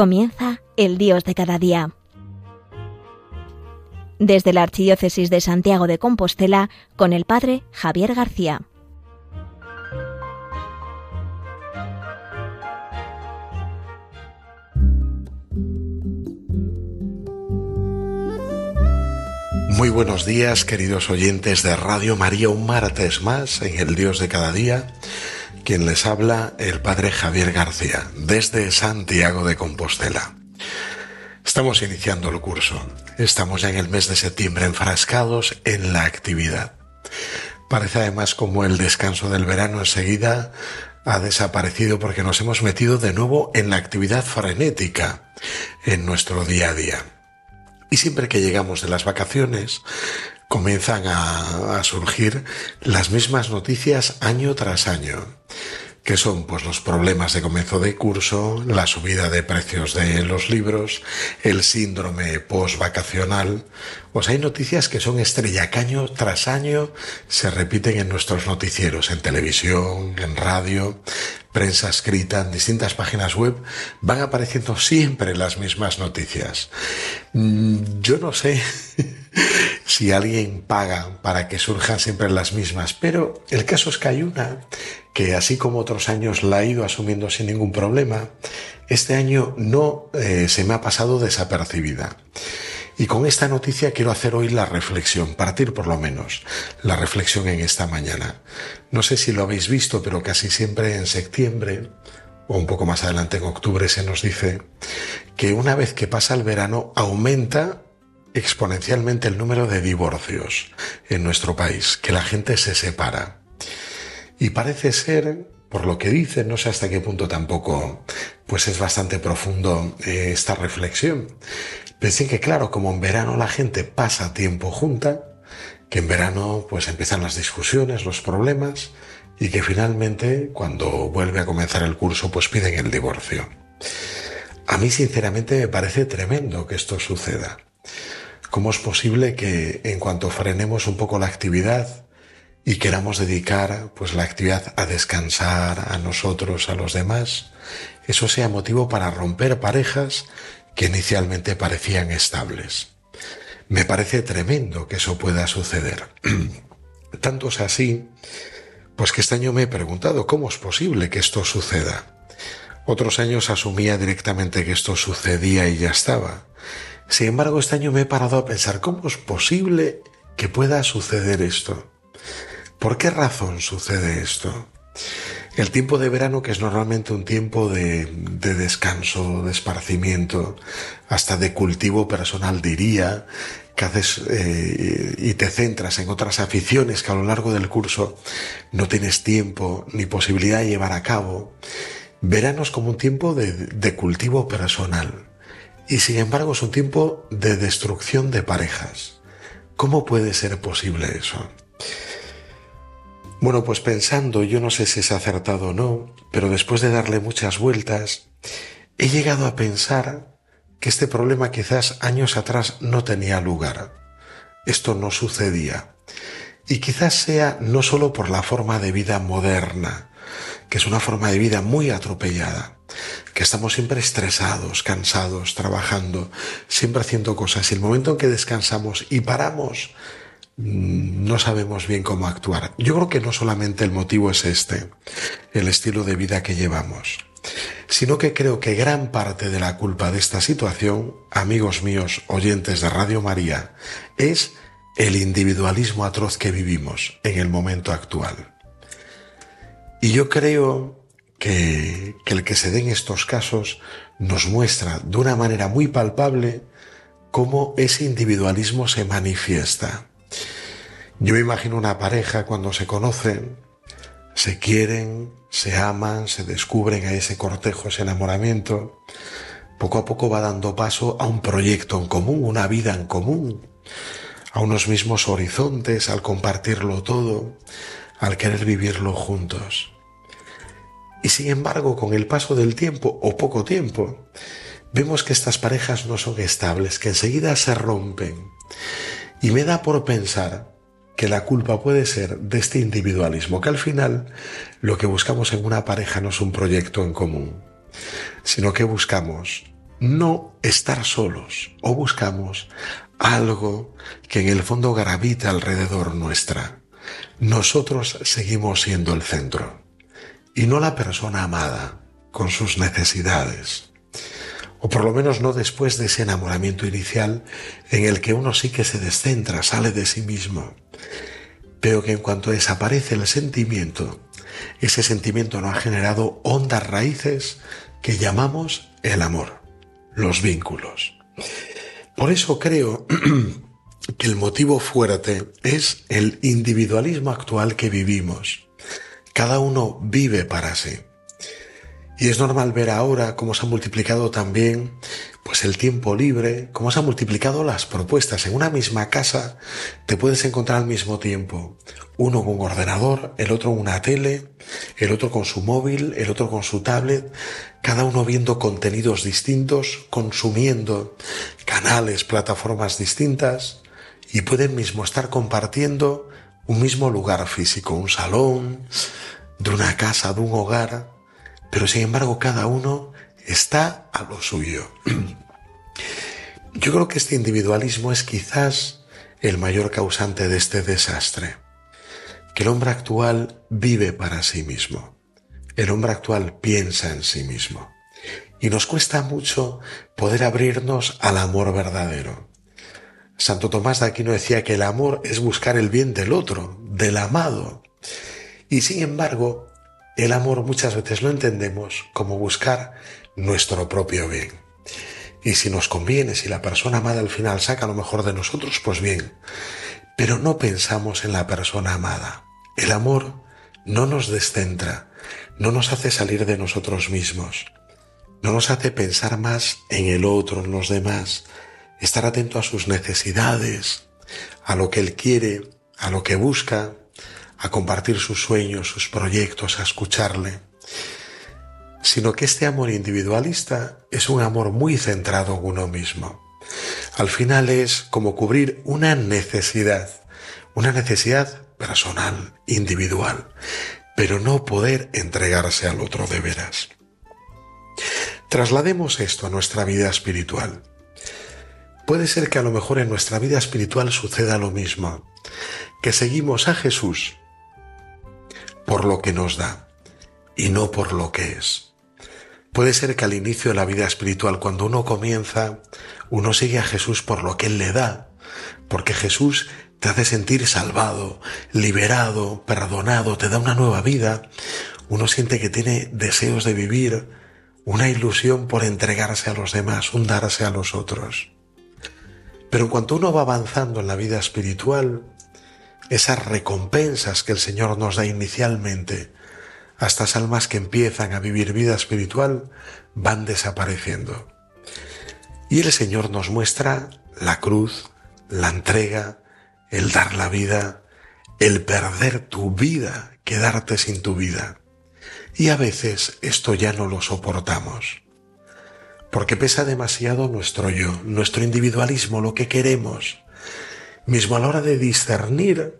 Comienza el Dios de cada día. Desde la Archidiócesis de Santiago de Compostela, con el Padre Javier García. Muy buenos días, queridos oyentes de Radio María, un martes más en el Dios de cada día. Quien les habla, el Padre Javier García, desde Santiago de Compostela. Estamos iniciando el curso. Estamos ya en el mes de septiembre enfrascados en la actividad. Parece además como el descanso del verano enseguida ha desaparecido porque nos hemos metido de nuevo en la actividad frenética en nuestro día a día. Y siempre que llegamos de las vacaciones, comienzan a, surgir las mismas noticias año tras año que son pues los problemas de comienzo de curso, la subida de precios de los libros, el síndrome post-vacacional. Pues hay noticias que son estrella, año tras año se repiten en nuestros noticieros, en televisión, en radio, prensa escrita, en distintas páginas web, van apareciendo siempre las mismas noticias. Mm, yo no sé si alguien paga para que surjan siempre las mismas, pero el caso es que hay una que así como otros años la he ido asumiendo sin ningún problema, este año no eh, se me ha pasado desapercibida. Y con esta noticia quiero hacer hoy la reflexión, partir por lo menos la reflexión en esta mañana. No sé si lo habéis visto, pero casi siempre en septiembre o un poco más adelante en octubre se nos dice que una vez que pasa el verano aumenta exponencialmente el número de divorcios en nuestro país, que la gente se separa. Y parece ser, por lo que dicen, no sé hasta qué punto tampoco, pues es bastante profundo eh, esta reflexión. Pensé que claro, como en verano la gente pasa tiempo junta, que en verano pues empiezan las discusiones, los problemas, y que finalmente cuando vuelve a comenzar el curso pues piden el divorcio. A mí sinceramente me parece tremendo que esto suceda. ¿Cómo es posible que en cuanto frenemos un poco la actividad, y queramos dedicar pues la actividad a descansar a nosotros, a los demás, eso sea motivo para romper parejas que inicialmente parecían estables. Me parece tremendo que eso pueda suceder. Tanto es así, pues que este año me he preguntado cómo es posible que esto suceda. Otros años asumía directamente que esto sucedía y ya estaba. Sin embargo, este año me he parado a pensar cómo es posible que pueda suceder esto. ¿Por qué razón sucede esto? El tiempo de verano, que es normalmente un tiempo de, descanso, de esparcimiento, hasta de cultivo personal, diría, que haces eh, y te centras en otras aficiones que a lo largo del curso no tienes tiempo ni posibilidad de llevar a cabo. Verano es como un tiempo de, de cultivo personal y sin embargo es un tiempo de destrucción de parejas. ¿Cómo puede ser posible eso? Bueno, pues pensando, yo no sé si es acertado o no, pero después de darle muchas vueltas, he llegado a pensar que este problema quizás años atrás no tenía lugar. Esto no sucedía. Y quizás sea no solo por la forma de vida moderna, que es una forma de vida muy atropellada, que estamos siempre estresados, cansados, trabajando, siempre haciendo cosas. Y el momento en que descansamos y paramos, no sabemos bien cómo actuar. Yo creo que no solamente el motivo es este, el estilo de vida que llevamos, sino que creo que gran parte de la culpa de esta situación, amigos míos, oyentes de Radio María, es el individualismo atroz que vivimos en el momento actual. Y yo creo que, el que se den estos casos nos muestra de una manera muy palpable cómo ese individualismo se manifiesta. Yo imagino una pareja cuando se conocen, se quieren, se aman, se descubren a ese cortejo, ese enamoramiento, poco a poco va dando paso a un proyecto en común, una vida en común, a unos mismos horizontes, al compartirlo todo, al querer vivirlo juntos. Y sin embargo, con el paso del tiempo o poco tiempo, vemos que estas parejas no son estables, que enseguida se rompen. Y me da por pensar que la culpa puede ser de este individualismo, que al final lo que buscamos en una pareja no es un proyecto en común, sino que buscamos no estar solos o buscamos algo que en el fondo gravita alrededor nuestra. Nosotros seguimos siendo el centro y no la persona amada con sus necesidades. O por lo menos no después de ese enamoramiento inicial en el que uno sí que se descentra, sale de sí mismo. Pero que en cuanto desaparece el sentimiento, ese sentimiento no ha generado hondas raíces que llamamos el amor, los vínculos. Por eso creo que el motivo fuerte es el individualismo actual que vivimos. Cada uno vive para sí. Y es normal ver ahora cómo se ha multiplicado también pues el tiempo libre, cómo se han multiplicado las propuestas. En una misma casa te puedes encontrar al mismo tiempo uno con un ordenador, el otro con una tele, el otro con su móvil, el otro con su tablet, cada uno viendo contenidos distintos, consumiendo canales, plataformas distintas y pueden mismo estar compartiendo un mismo lugar físico, un salón, de una casa, de un hogar, pero sin embargo cada uno está a lo suyo. Yo creo que este individualismo es quizás el mayor causante de este desastre, que el hombre actual vive para sí mismo, el hombre actual piensa en sí mismo, y nos cuesta mucho poder abrirnos al amor verdadero. Santo Tomás de Aquino decía que el amor es buscar el bien del otro, del amado, y sin embargo, el amor muchas veces lo entendemos como buscar nuestro propio bien. Y si nos conviene, si la persona amada al final saca lo mejor de nosotros, pues bien. Pero no pensamos en la persona amada. El amor no nos descentra, no nos hace salir de nosotros mismos, no nos hace pensar más en el otro, en los demás, estar atento a sus necesidades, a lo que él quiere, a lo que busca, a compartir sus sueños, sus proyectos, a escucharle, sino que este amor individualista es un amor muy centrado en uno mismo. Al final es como cubrir una necesidad, una necesidad personal, individual, pero no poder entregarse al otro de veras. Traslademos esto a nuestra vida espiritual. Puede ser que a lo mejor en nuestra vida espiritual suceda lo mismo, que seguimos a Jesús por lo que nos da y no por lo que es. Puede ser que al inicio de la vida espiritual, cuando uno comienza, uno sigue a Jesús por lo que Él le da, porque Jesús te hace sentir salvado, liberado, perdonado, te da una nueva vida, uno siente que tiene deseos de vivir, una ilusión por entregarse a los demás, un darse a los otros. Pero en cuanto uno va avanzando en la vida espiritual, esas recompensas que el Señor nos da inicialmente a estas almas que empiezan a vivir vida espiritual van desapareciendo. Y el Señor nos muestra la cruz, la entrega, el dar la vida, el perder tu vida, quedarte sin tu vida. Y a veces esto ya no lo soportamos, porque pesa demasiado nuestro yo, nuestro individualismo, lo que queremos, mismo a la hora de discernir,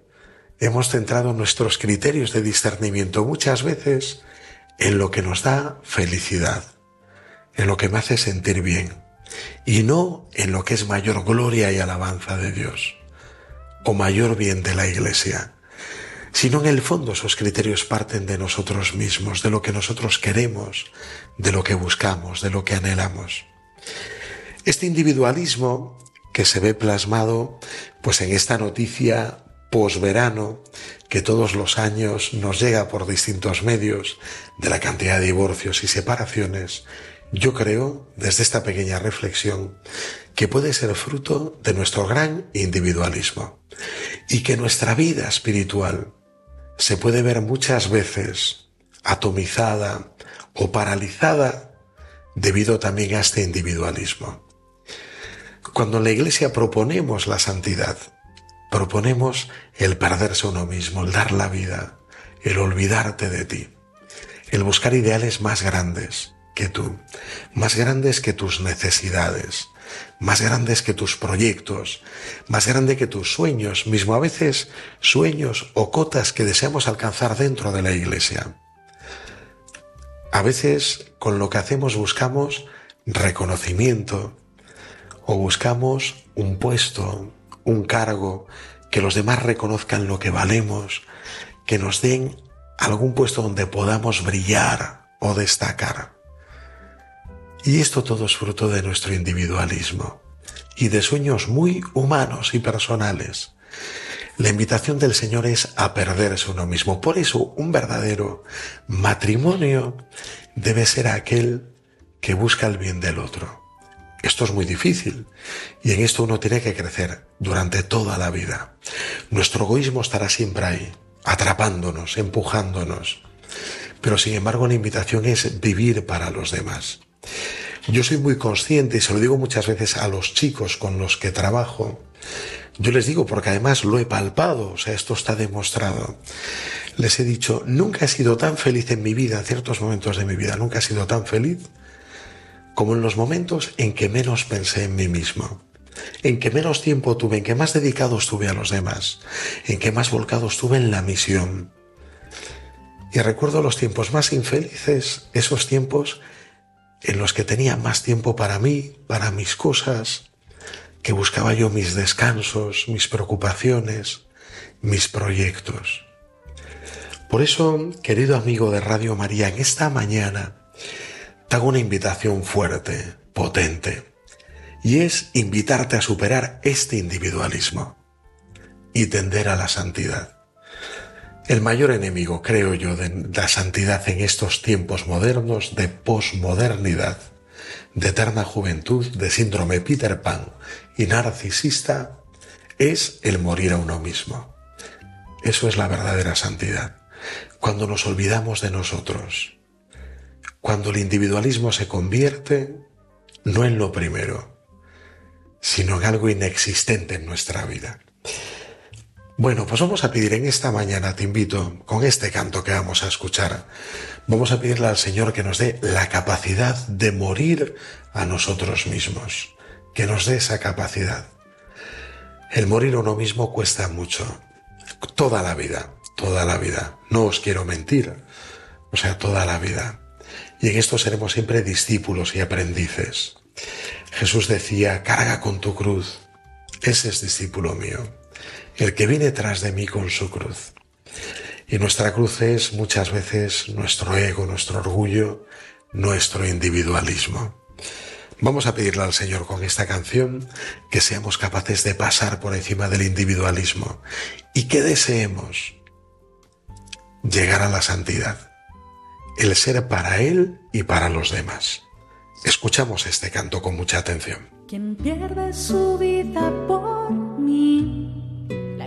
hemos centrado nuestros criterios de discernimiento muchas veces en lo que nos da felicidad, en lo que me hace sentir bien, y no en lo que es mayor gloria y alabanza de Dios, o mayor bien de la Iglesia, sino en el fondo esos criterios parten de nosotros mismos, de lo que nosotros queremos, de lo que buscamos, de lo que anhelamos. Este individualismo que se ve plasmado pues en esta noticia posverano que todos los años nos llega por distintos medios de la cantidad de divorcios y separaciones, yo creo, desde esta pequeña reflexión, que puede ser fruto de nuestro gran individualismo y que nuestra vida espiritual se puede ver muchas veces atomizada o paralizada debido también a este individualismo. Cuando en la Iglesia proponemos la santidad, proponemos el perderse uno mismo, el dar la vida, el olvidarte de ti, el buscar ideales más grandes que tú, más grandes que tus necesidades, más grandes que tus proyectos, más grande que tus sueños, mismo a veces sueños o cotas que deseamos alcanzar dentro de la iglesia. A veces con lo que hacemos buscamos reconocimiento o buscamos un puesto, un cargo, que los demás reconozcan lo que valemos, que nos den algún puesto donde podamos brillar o destacar. Y esto todo es fruto de nuestro individualismo y de sueños muy humanos y personales. La invitación del Señor es a perderse uno mismo. Por eso un verdadero matrimonio debe ser aquel que busca el bien del otro. Esto es muy difícil y en esto uno tiene que crecer durante toda la vida. Nuestro egoísmo estará siempre ahí, atrapándonos, empujándonos. Pero sin embargo la invitación es vivir para los demás. Yo soy muy consciente y se lo digo muchas veces a los chicos con los que trabajo. Yo les digo porque además lo he palpado, o sea, esto está demostrado. Les he dicho, nunca he sido tan feliz en mi vida, en ciertos momentos de mi vida, nunca he sido tan feliz como en los momentos en que menos pensé en mí mismo, en que menos tiempo tuve, en que más dedicado estuve a los demás, en que más volcado estuve en la misión. Y recuerdo los tiempos más infelices, esos tiempos en los que tenía más tiempo para mí, para mis cosas, que buscaba yo mis descansos, mis preocupaciones, mis proyectos. Por eso, querido amigo de Radio María, en esta mañana te hago una invitación fuerte, potente, y es invitarte a superar este individualismo y tender a la santidad. El mayor enemigo, creo yo, de la santidad en estos tiempos modernos de posmodernidad, de eterna juventud, de síndrome Peter Pan y narcisista, es el morir a uno mismo. Eso es la verdadera santidad. Cuando nos olvidamos de nosotros, cuando el individualismo se convierte no en lo primero, sino en algo inexistente en nuestra vida. Bueno, pues vamos a pedir en esta mañana, te invito, con este canto que vamos a escuchar, vamos a pedirle al Señor que nos dé la capacidad de morir a nosotros mismos, que nos dé esa capacidad. El morir uno mismo cuesta mucho, toda la vida, toda la vida. No os quiero mentir, o sea, toda la vida. Y en esto seremos siempre discípulos y aprendices. Jesús decía, carga con tu cruz. Ese es discípulo mío el que viene tras de mí con su cruz. Y nuestra cruz es muchas veces nuestro ego, nuestro orgullo, nuestro individualismo. Vamos a pedirle al Señor con esta canción que seamos capaces de pasar por encima del individualismo y que deseemos llegar a la santidad, el ser para Él y para los demás. Escuchamos este canto con mucha atención. Quien pierde su vida por mí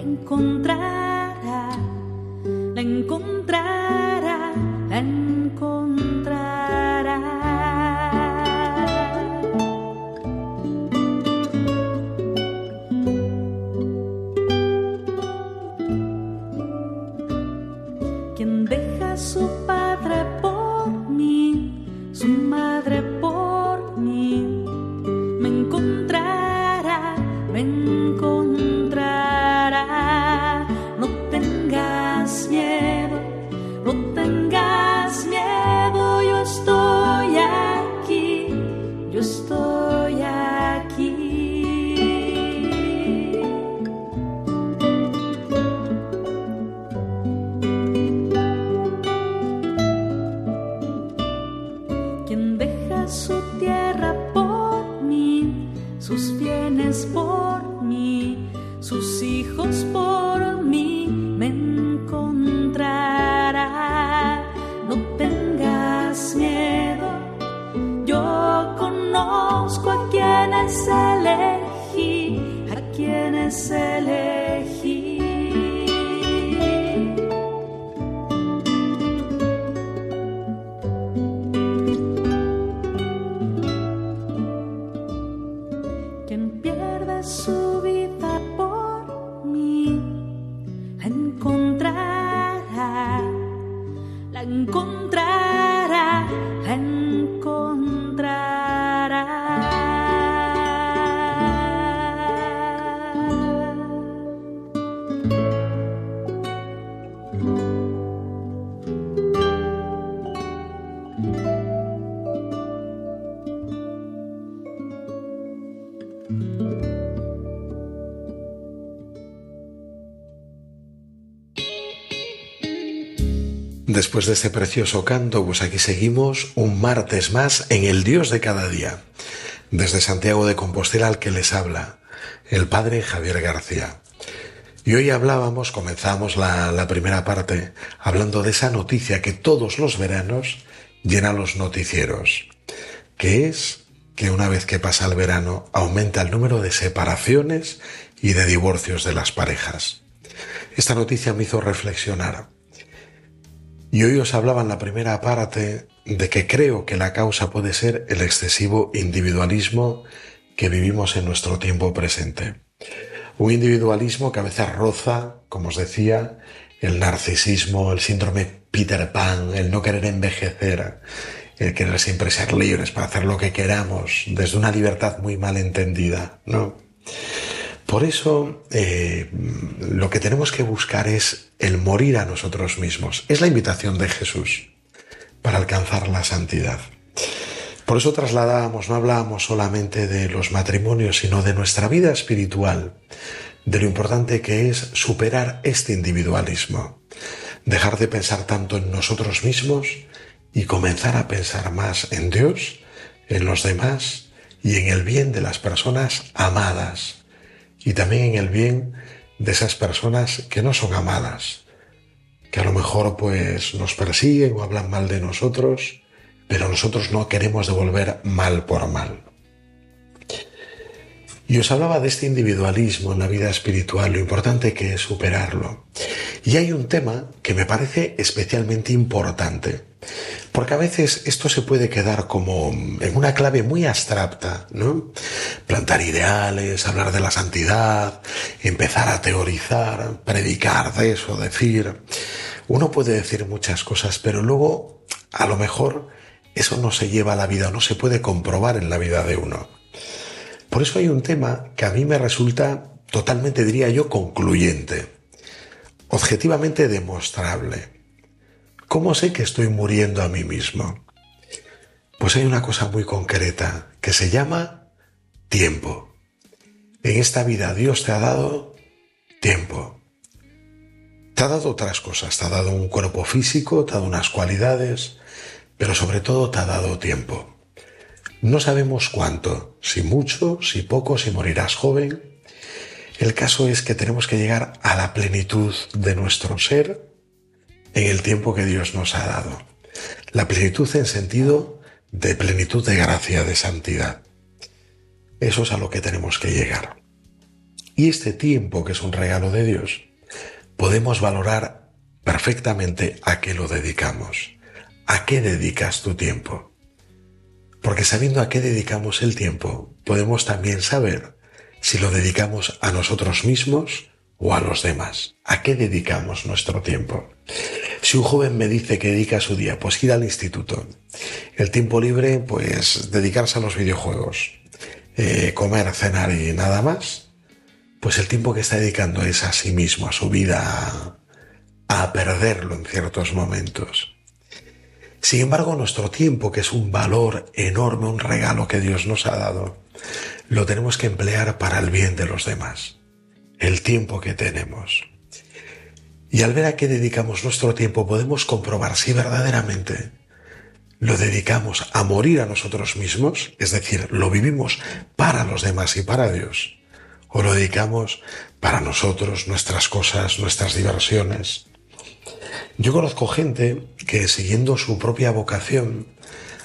encontrará, la encontrará, la encontrará. Sus bienes por mí sus hijos por mí me encontrará. No tengas miedo, yo conozco a quienes elegí, a quienes elegí. Después de este precioso canto, pues aquí seguimos un martes más en el Dios de cada día. Desde Santiago de Compostela al que les habla, el Padre Javier García. Y hoy hablábamos, comenzamos la, la primera parte, hablando de esa noticia que todos los veranos llena los noticieros, que es que una vez que pasa el verano aumenta el número de separaciones y de divorcios de las parejas. Esta noticia me hizo reflexionar. Y hoy os hablaba en la primera parte de que creo que la causa puede ser el excesivo individualismo que vivimos en nuestro tiempo presente. Un individualismo que a veces roza, como os decía, el narcisismo, el síndrome Peter Pan, el no querer envejecer, el querer siempre ser libres para hacer lo que queramos, desde una libertad muy mal entendida, ¿no? Por eso eh, lo que tenemos que buscar es el morir a nosotros mismos. Es la invitación de Jesús para alcanzar la santidad. Por eso trasladábamos, no hablábamos solamente de los matrimonios, sino de nuestra vida espiritual, de lo importante que es superar este individualismo, dejar de pensar tanto en nosotros mismos y comenzar a pensar más en Dios, en los demás y en el bien de las personas amadas y también en el bien de esas personas que no son amadas, que a lo mejor pues nos persiguen o hablan mal de nosotros, pero nosotros no queremos devolver mal por mal. Y os hablaba de este individualismo en la vida espiritual, lo importante que es superarlo. Y hay un tema que me parece especialmente importante, porque a veces esto se puede quedar como en una clave muy abstracta, ¿no? Plantar ideales, hablar de la santidad, empezar a teorizar, predicar de eso, decir. Uno puede decir muchas cosas, pero luego a lo mejor eso no se lleva a la vida, no se puede comprobar en la vida de uno. Por eso hay un tema que a mí me resulta totalmente, diría yo, concluyente, objetivamente demostrable. ¿Cómo sé que estoy muriendo a mí mismo? Pues hay una cosa muy concreta que se llama tiempo. En esta vida Dios te ha dado tiempo. Te ha dado otras cosas, te ha dado un cuerpo físico, te ha dado unas cualidades, pero sobre todo te ha dado tiempo. No sabemos cuánto, si mucho, si poco, si morirás joven. El caso es que tenemos que llegar a la plenitud de nuestro ser en el tiempo que Dios nos ha dado. La plenitud en sentido de plenitud de gracia, de santidad. Eso es a lo que tenemos que llegar. Y este tiempo, que es un regalo de Dios, podemos valorar perfectamente a qué lo dedicamos. ¿A qué dedicas tu tiempo? Porque sabiendo a qué dedicamos el tiempo, podemos también saber si lo dedicamos a nosotros mismos o a los demás. ¿A qué dedicamos nuestro tiempo? Si un joven me dice que dedica su día, pues ir al instituto. El tiempo libre, pues dedicarse a los videojuegos. Eh, comer, cenar y nada más. Pues el tiempo que está dedicando es a sí mismo, a su vida, a perderlo en ciertos momentos. Sin embargo, nuestro tiempo, que es un valor enorme, un regalo que Dios nos ha dado, lo tenemos que emplear para el bien de los demás. El tiempo que tenemos. Y al ver a qué dedicamos nuestro tiempo podemos comprobar si verdaderamente lo dedicamos a morir a nosotros mismos, es decir, lo vivimos para los demás y para Dios, o lo dedicamos para nosotros, nuestras cosas, nuestras diversiones, yo conozco gente que siguiendo su propia vocación,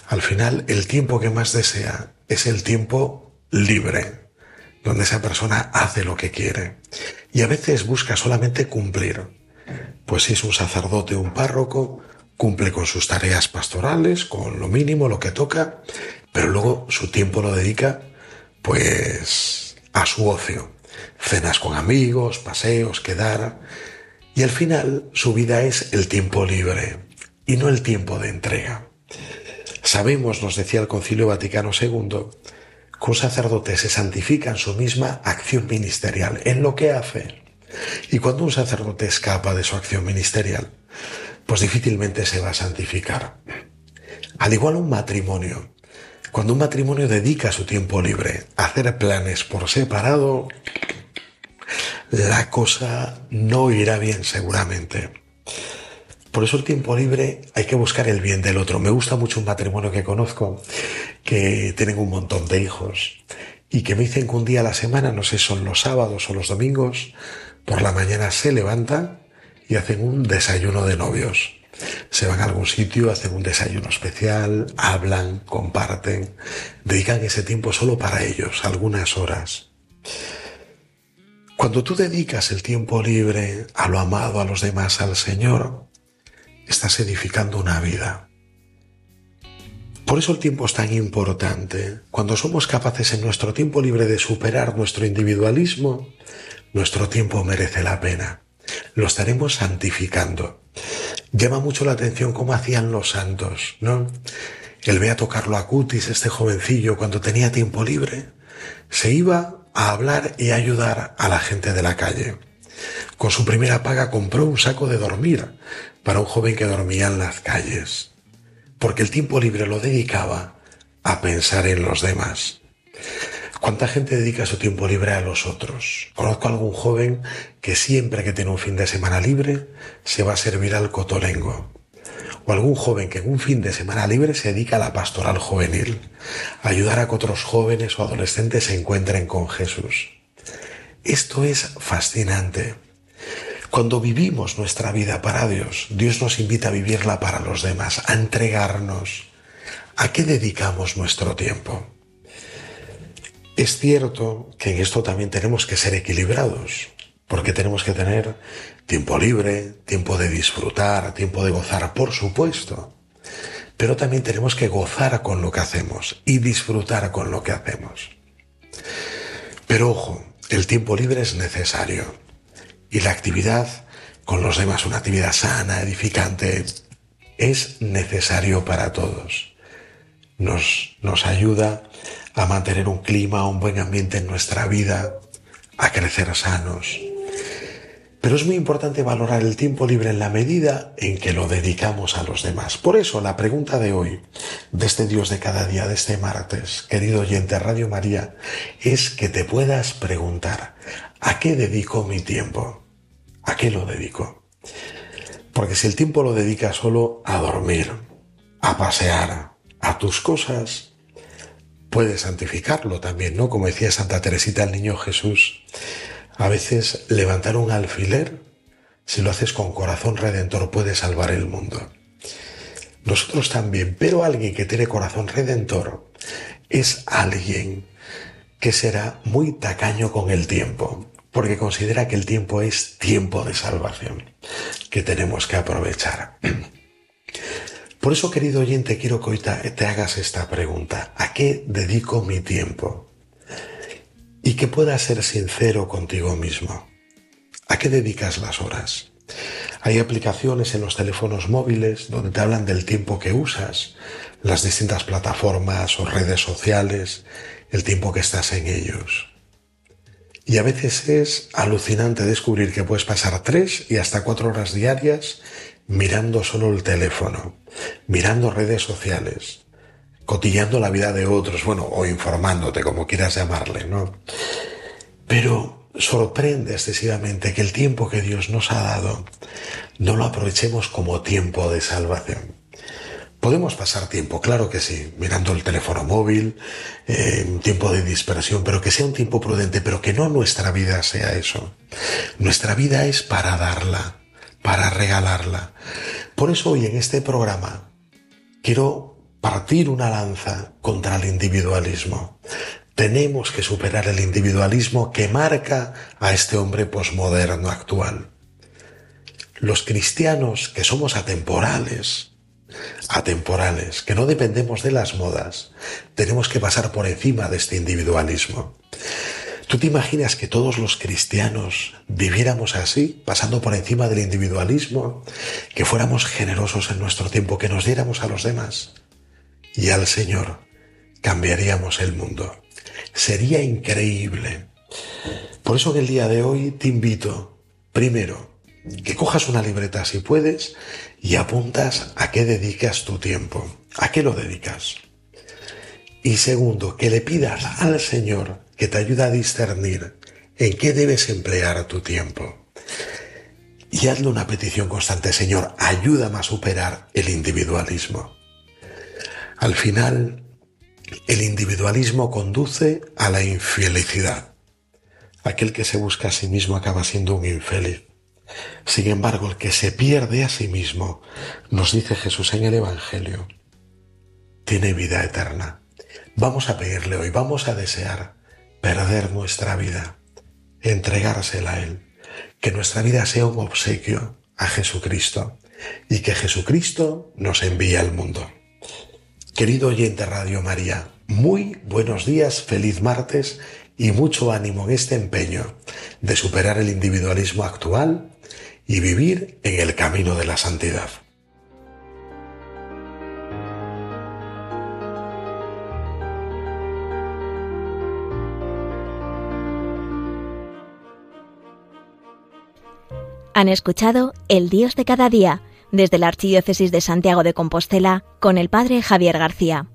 al final el tiempo que más desea es el tiempo libre, donde esa persona hace lo que quiere. Y a veces busca solamente cumplir. Pues si es un sacerdote o un párroco, cumple con sus tareas pastorales, con lo mínimo, lo que toca, pero luego su tiempo lo dedica pues a su ocio. Cenas con amigos, paseos, quedar. Y al final su vida es el tiempo libre y no el tiempo de entrega. Sabemos, nos decía el Concilio Vaticano II, un sacerdote se santifica en su misma acción ministerial, en lo que hace. Y cuando un sacerdote escapa de su acción ministerial, pues difícilmente se va a santificar. Al igual un matrimonio. Cuando un matrimonio dedica su tiempo libre a hacer planes por separado, la cosa no irá bien seguramente. Por eso el tiempo libre hay que buscar el bien del otro. Me gusta mucho un matrimonio que conozco que tienen un montón de hijos y que me dicen que un día a la semana, no sé, son los sábados o los domingos, por la mañana se levantan y hacen un desayuno de novios. Se van a algún sitio, hacen un desayuno especial, hablan, comparten, dedican ese tiempo solo para ellos, algunas horas. Cuando tú dedicas el tiempo libre a lo amado, a los demás, al Señor, estás edificando una vida. Por eso el tiempo es tan importante. Cuando somos capaces en nuestro tiempo libre de superar nuestro individualismo, nuestro tiempo merece la pena. Lo estaremos santificando. Llama mucho la atención cómo hacían los santos, ¿no? El Beato Carlo Acutis, este jovencillo, cuando tenía tiempo libre, se iba a hablar y ayudar a la gente de la calle. Con su primera paga compró un saco de dormir para un joven que dormía en las calles, porque el tiempo libre lo dedicaba a pensar en los demás. ¿Cuánta gente dedica su tiempo libre a los otros? Conozco a algún joven que siempre que tiene un fin de semana libre se va a servir al cotolengo. O algún joven que en un fin de semana libre se dedica a la pastoral juvenil, ayudar a que otros jóvenes o adolescentes se encuentren con Jesús. Esto es fascinante. Cuando vivimos nuestra vida para Dios, Dios nos invita a vivirla para los demás, a entregarnos. ¿A qué dedicamos nuestro tiempo? Es cierto que en esto también tenemos que ser equilibrados, porque tenemos que tener tiempo libre, tiempo de disfrutar, tiempo de gozar, por supuesto. Pero también tenemos que gozar con lo que hacemos y disfrutar con lo que hacemos. Pero ojo, el tiempo libre es necesario y la actividad con los demás, una actividad sana, edificante, es necesario para todos. Nos, nos ayuda a mantener un clima, un buen ambiente en nuestra vida, a crecer sanos. Pero es muy importante valorar el tiempo libre en la medida en que lo dedicamos a los demás. Por eso la pregunta de hoy, de este Dios de cada día, de este martes, querido oyente Radio María, es que te puedas preguntar, ¿a qué dedico mi tiempo? ¿A qué lo dedico? Porque si el tiempo lo dedicas solo a dormir, a pasear, a tus cosas, puedes santificarlo también, ¿no? Como decía Santa Teresita el Niño Jesús, a veces levantar un alfiler, si lo haces con corazón redentor, puede salvar el mundo. Nosotros también, pero alguien que tiene corazón redentor es alguien que será muy tacaño con el tiempo, porque considera que el tiempo es tiempo de salvación, que tenemos que aprovechar. Por eso, querido oyente, quiero que hoy te hagas esta pregunta. ¿A qué dedico mi tiempo? Y que puedas ser sincero contigo mismo. ¿A qué dedicas las horas? Hay aplicaciones en los teléfonos móviles donde te hablan del tiempo que usas, las distintas plataformas o redes sociales, el tiempo que estás en ellos. Y a veces es alucinante descubrir que puedes pasar tres y hasta cuatro horas diarias mirando solo el teléfono, mirando redes sociales, cotillando la vida de otros, bueno, o informándote, como quieras llamarle, ¿no? Pero sorprende excesivamente que el tiempo que Dios nos ha dado no lo aprovechemos como tiempo de salvación. Podemos pasar tiempo, claro que sí, mirando el teléfono móvil, eh, tiempo de dispersión, pero que sea un tiempo prudente, pero que no nuestra vida sea eso. Nuestra vida es para darla, para regalarla. Por eso hoy en este programa quiero partir una lanza contra el individualismo. Tenemos que superar el individualismo que marca a este hombre posmoderno actual. Los cristianos que somos atemporales, atemporales, que no dependemos de las modas, tenemos que pasar por encima de este individualismo. ¿Tú te imaginas que todos los cristianos viviéramos así, pasando por encima del individualismo, que fuéramos generosos en nuestro tiempo, que nos diéramos a los demás y al Señor? Cambiaríamos el mundo. Sería increíble. Por eso que el día de hoy te invito, primero, que cojas una libreta si puedes y apuntas a qué dedicas tu tiempo, a qué lo dedicas. Y segundo, que le pidas al Señor que te ayuda a discernir en qué debes emplear tu tiempo. y hazle una petición constante, Señor, ayúdame a superar el individualismo. Al final, el individualismo conduce a la infelicidad. Aquel que se busca a sí mismo acaba siendo un infeliz. Sin embargo, el que se pierde a sí mismo, nos dice Jesús en el Evangelio, tiene vida eterna. Vamos a pedirle hoy, vamos a desear perder nuestra vida, entregársela a Él, que nuestra vida sea un obsequio a Jesucristo y que Jesucristo nos envíe al mundo. Querido oyente Radio María, muy buenos días, feliz martes y mucho ánimo en este empeño de superar el individualismo actual y vivir en el camino de la santidad. Han escuchado El Dios de cada día desde la Archidiócesis de Santiago de Compostela con el Padre Javier García.